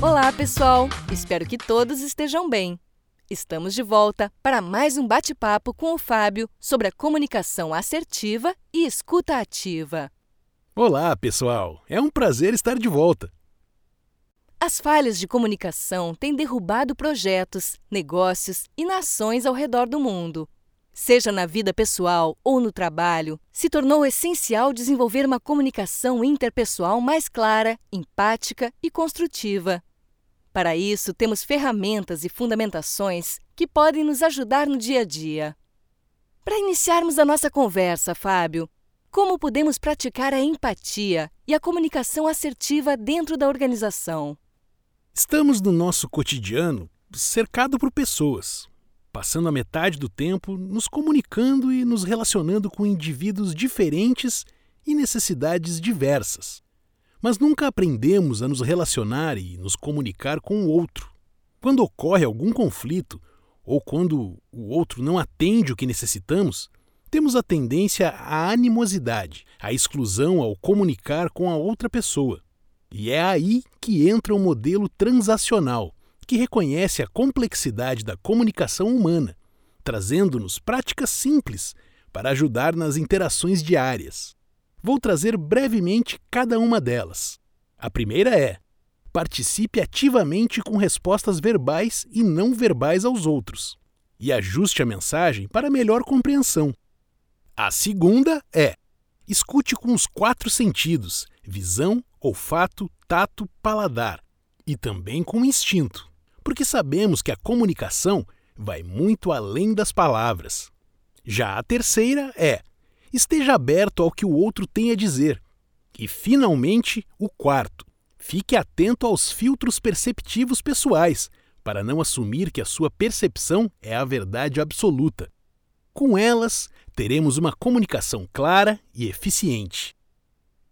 Olá, pessoal! Espero que todos estejam bem. Estamos de volta para mais um bate-papo com o Fábio sobre a comunicação assertiva e escuta ativa. Olá, pessoal! É um prazer estar de volta. As falhas de comunicação têm derrubado projetos, negócios e nações ao redor do mundo. Seja na vida pessoal ou no trabalho, se tornou essencial desenvolver uma comunicação interpessoal mais clara, empática e construtiva. Para isso, temos ferramentas e fundamentações que podem nos ajudar no dia a dia. Para iniciarmos a nossa conversa, Fábio, como podemos praticar a empatia e a comunicação assertiva dentro da organização? Estamos no nosso cotidiano cercado por pessoas, passando a metade do tempo nos comunicando e nos relacionando com indivíduos diferentes e necessidades diversas mas nunca aprendemos a nos relacionar e nos comunicar com o outro. Quando ocorre algum conflito, ou quando o outro não atende o que necessitamos, temos a tendência à animosidade, à exclusão ao comunicar com a outra pessoa. E é aí que entra o modelo transacional, que reconhece a complexidade da comunicação humana, trazendo-nos práticas simples para ajudar nas interações diárias. Vou trazer brevemente cada uma delas. A primeira é: participe ativamente com respostas verbais e não verbais aos outros, e ajuste a mensagem para melhor compreensão. A segunda é: escute com os quatro sentidos: visão, olfato, tato, paladar, e também com instinto, porque sabemos que a comunicação vai muito além das palavras. Já a terceira é: esteja aberto ao que o outro tem a dizer. E, finalmente, o quarto. Fique atento aos filtros perceptivos pessoais, para não assumir que a sua percepção é a verdade absoluta. Com elas, teremos uma comunicação clara e eficiente.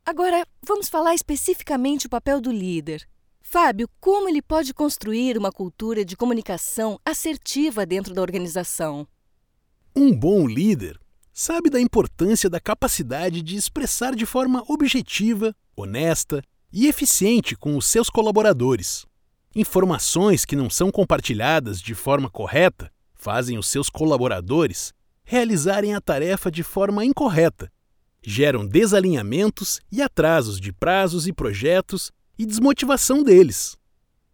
Agora, vamos falar especificamente o papel do líder. Fábio, como ele pode construir uma cultura de comunicação assertiva dentro da organização? Um bom líder sabe da importância da capacidade de expressar de forma objetiva, honesta e eficiente com os seus colaboradores. Informações que não são compartilhadas de forma correta fazem os seus colaboradores realizarem a tarefa de forma incorreta, geram desalinhamentos e atrasos de prazos e projetos e desmotivação deles.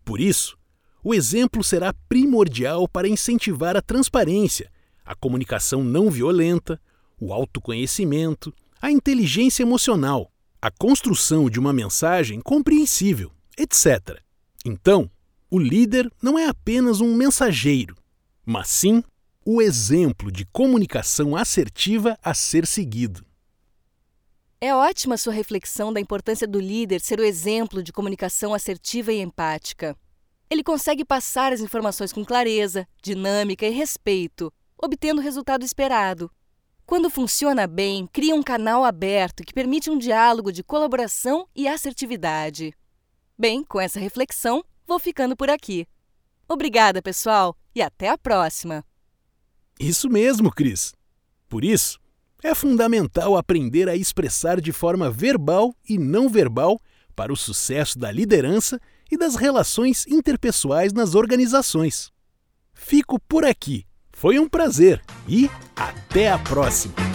Por isso, o exemplo será primordial para incentivar a transparência, a comunicação não violenta, o autoconhecimento, a inteligência emocional, a construção de uma mensagem compreensível, etc. Então, o líder não é apenas um mensageiro, mas sim o exemplo de comunicação assertiva a ser seguido. É ótima sua reflexão da importância do líder ser o exemplo de comunicação assertiva e empática. Ele consegue passar as informações com clareza, dinâmica e respeito, obtendo o resultado esperado, quando funciona bem, cria um canal aberto que permite um diálogo de colaboração e assertividade. Bem, com essa reflexão, vou ficando por aqui. Obrigada, pessoal, e até a próxima! Isso mesmo, Cris. Por isso, é fundamental aprender a expressar de forma verbal e não verbal para o sucesso da liderança e das relações interpessoais nas organizações. Fico por aqui foi um prazer e até a próxima!